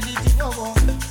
ready to go on.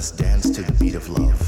us dance to the beat of love.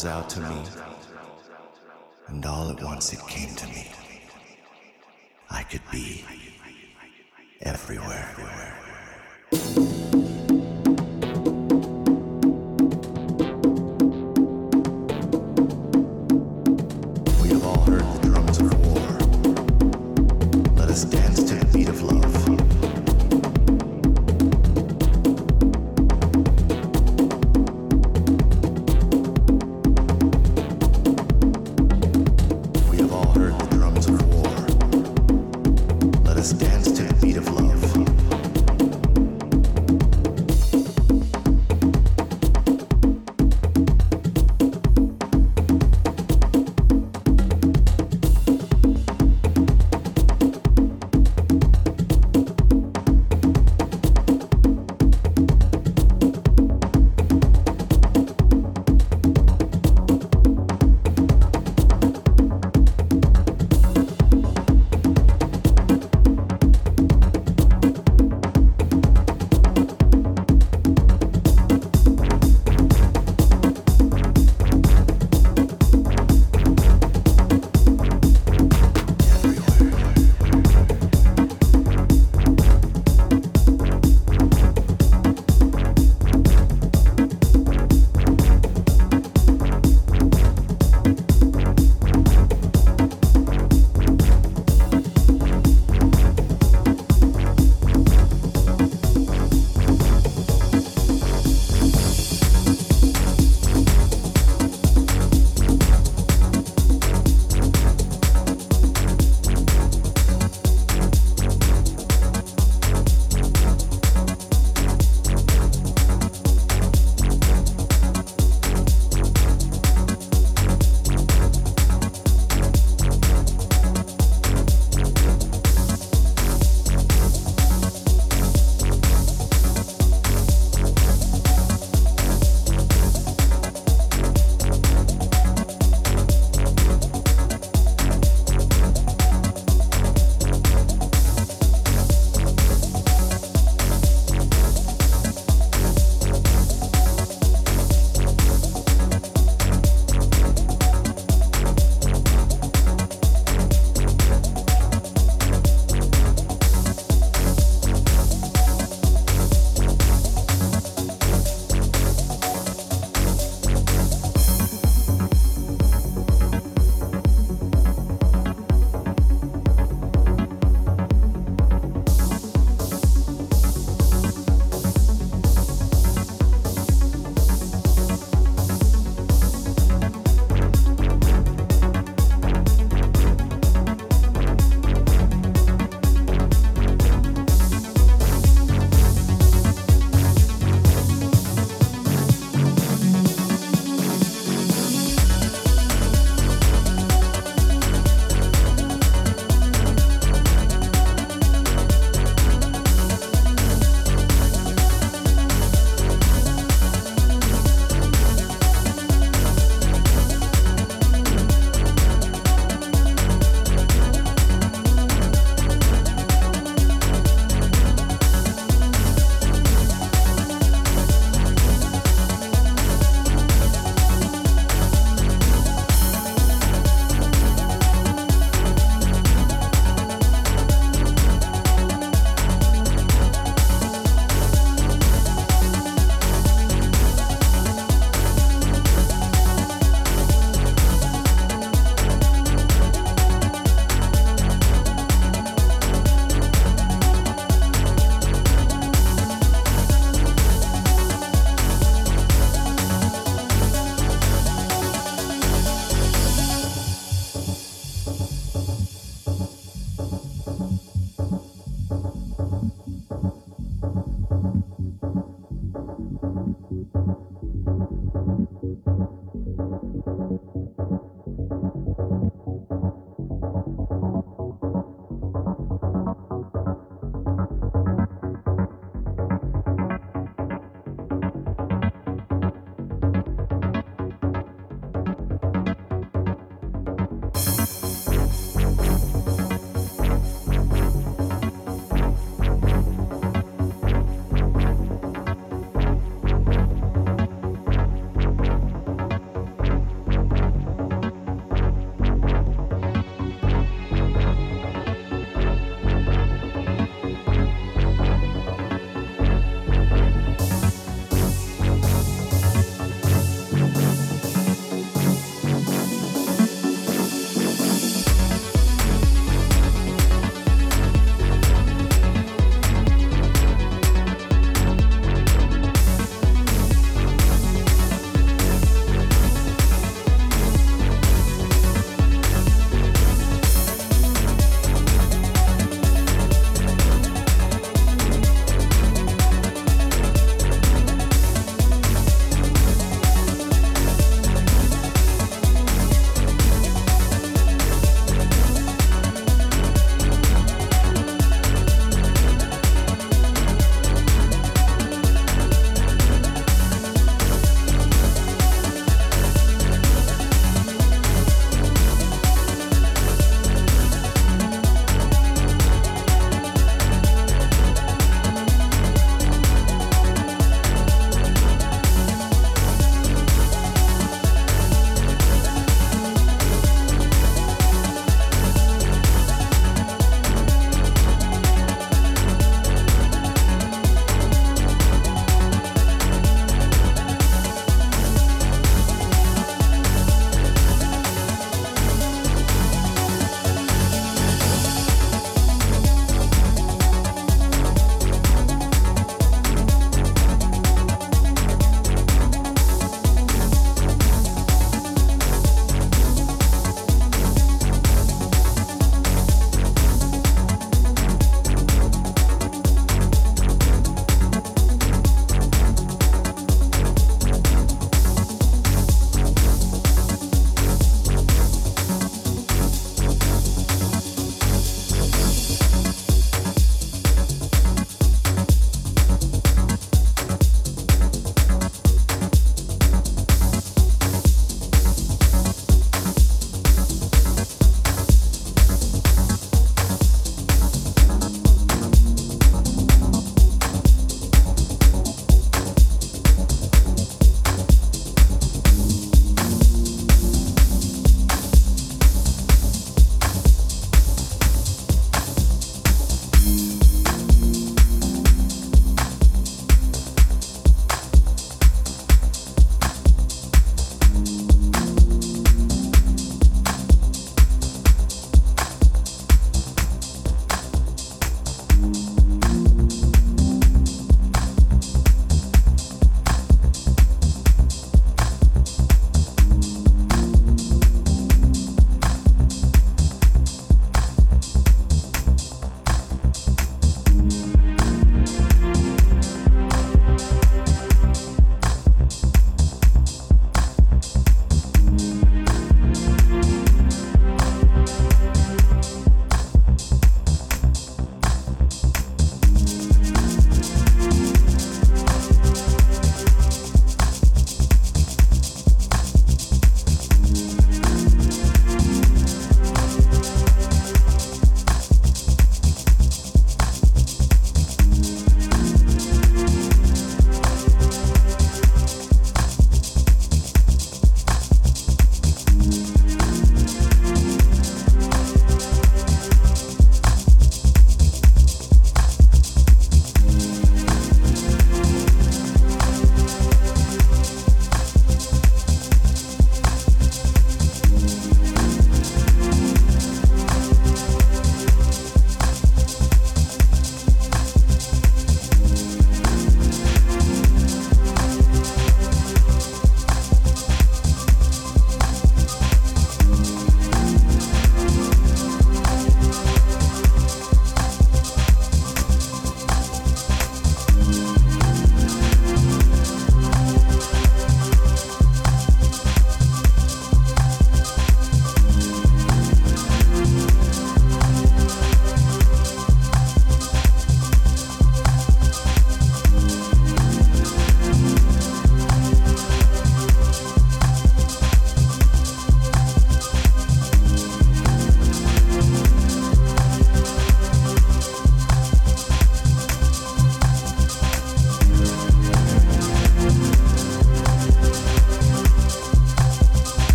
Calls out to me, and all at once it came to me. I could be everywhere. everywhere.